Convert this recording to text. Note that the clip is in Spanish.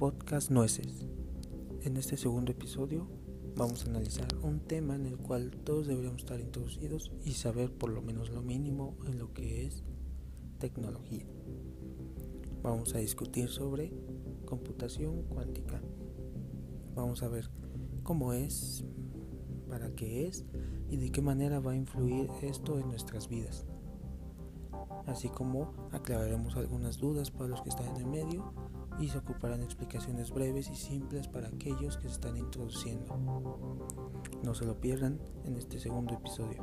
podcast Nueces. En este segundo episodio vamos a analizar un tema en el cual todos deberíamos estar introducidos y saber por lo menos lo mínimo en lo que es tecnología. Vamos a discutir sobre computación cuántica. Vamos a ver cómo es, para qué es y de qué manera va a influir esto en nuestras vidas. Así como aclararemos algunas dudas para los que están en el medio y se ocuparán explicaciones breves y simples para aquellos que se están introduciendo. No se lo pierdan en este segundo episodio.